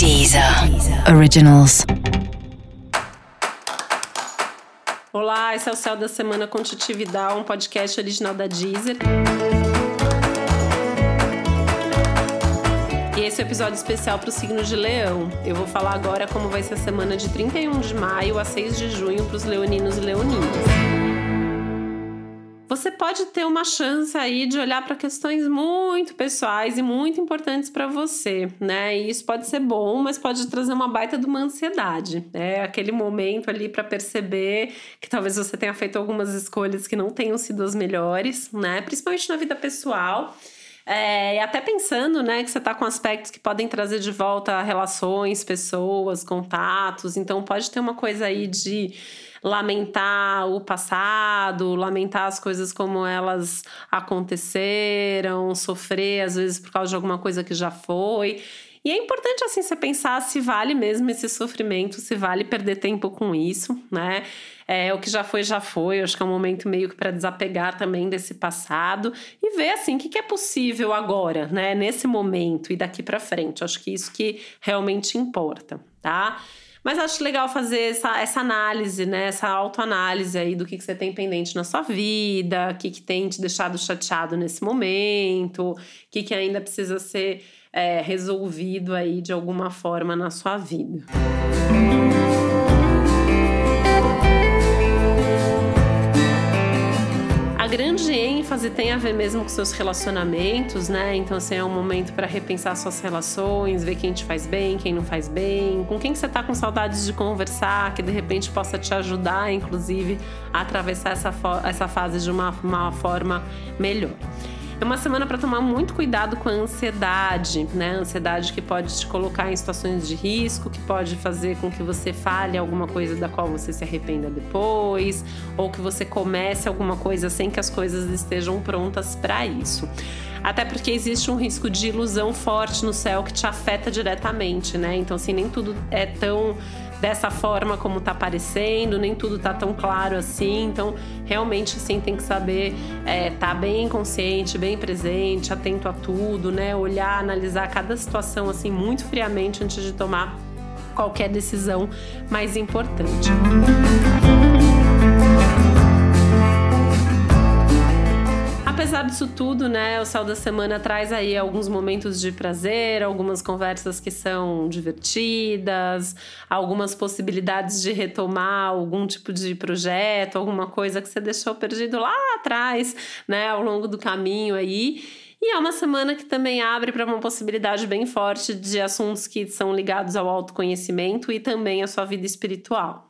Deezer Originals. Olá, esse é o Céu da Semana com Titi Vidal, um podcast original da Deezer. E esse é o um episódio especial para o signo de Leão. Eu vou falar agora como vai ser a semana de 31 de maio a 6 de junho para os leoninos e leoninas você pode ter uma chance aí de olhar para questões muito pessoais e muito importantes para você, né? E isso pode ser bom, mas pode trazer uma baita de uma ansiedade. É aquele momento ali para perceber que talvez você tenha feito algumas escolhas que não tenham sido as melhores, né? Principalmente na vida pessoal. É, e até pensando, né, que você está com aspectos que podem trazer de volta relações, pessoas, contatos. Então pode ter uma coisa aí de lamentar o passado, lamentar as coisas como elas aconteceram, sofrer às vezes por causa de alguma coisa que já foi. E é importante assim você pensar se vale mesmo esse sofrimento, se vale perder tempo com isso, né? É, o que já foi, já foi. Acho que é um momento meio que para desapegar também desse passado e ver assim o que, é possível agora, né? Nesse momento e daqui para frente. Acho que isso que realmente importa, tá? Mas acho legal fazer essa, essa análise, né? Essa autoanálise aí do que, que você tem pendente na sua vida, o que, que tem te deixado chateado nesse momento, o que, que ainda precisa ser é, resolvido aí de alguma forma na sua vida. Grande ênfase tem a ver mesmo com seus relacionamentos, né? Então, assim, é um momento para repensar suas relações, ver quem te faz bem, quem não faz bem, com quem que você tá com saudades de conversar, que de repente possa te ajudar, inclusive, a atravessar essa, essa fase de uma, uma forma melhor. É uma semana para tomar muito cuidado com a ansiedade, né? Ansiedade que pode te colocar em situações de risco, que pode fazer com que você fale alguma coisa da qual você se arrependa depois, ou que você comece alguma coisa sem que as coisas estejam prontas para isso. Até porque existe um risco de ilusão forte no céu que te afeta diretamente, né? Então, assim, nem tudo é tão dessa forma como tá aparecendo, nem tudo tá tão claro assim. Então, realmente, assim, tem que saber é, tá bem consciente, bem presente, atento a tudo, né? Olhar, analisar cada situação, assim, muito friamente antes de tomar qualquer decisão mais importante. apesar disso tudo, né, o Céu da Semana traz aí alguns momentos de prazer, algumas conversas que são divertidas, algumas possibilidades de retomar algum tipo de projeto, alguma coisa que você deixou perdido lá atrás, né, ao longo do caminho aí. E é uma semana que também abre para uma possibilidade bem forte de assuntos que são ligados ao autoconhecimento e também à sua vida espiritual.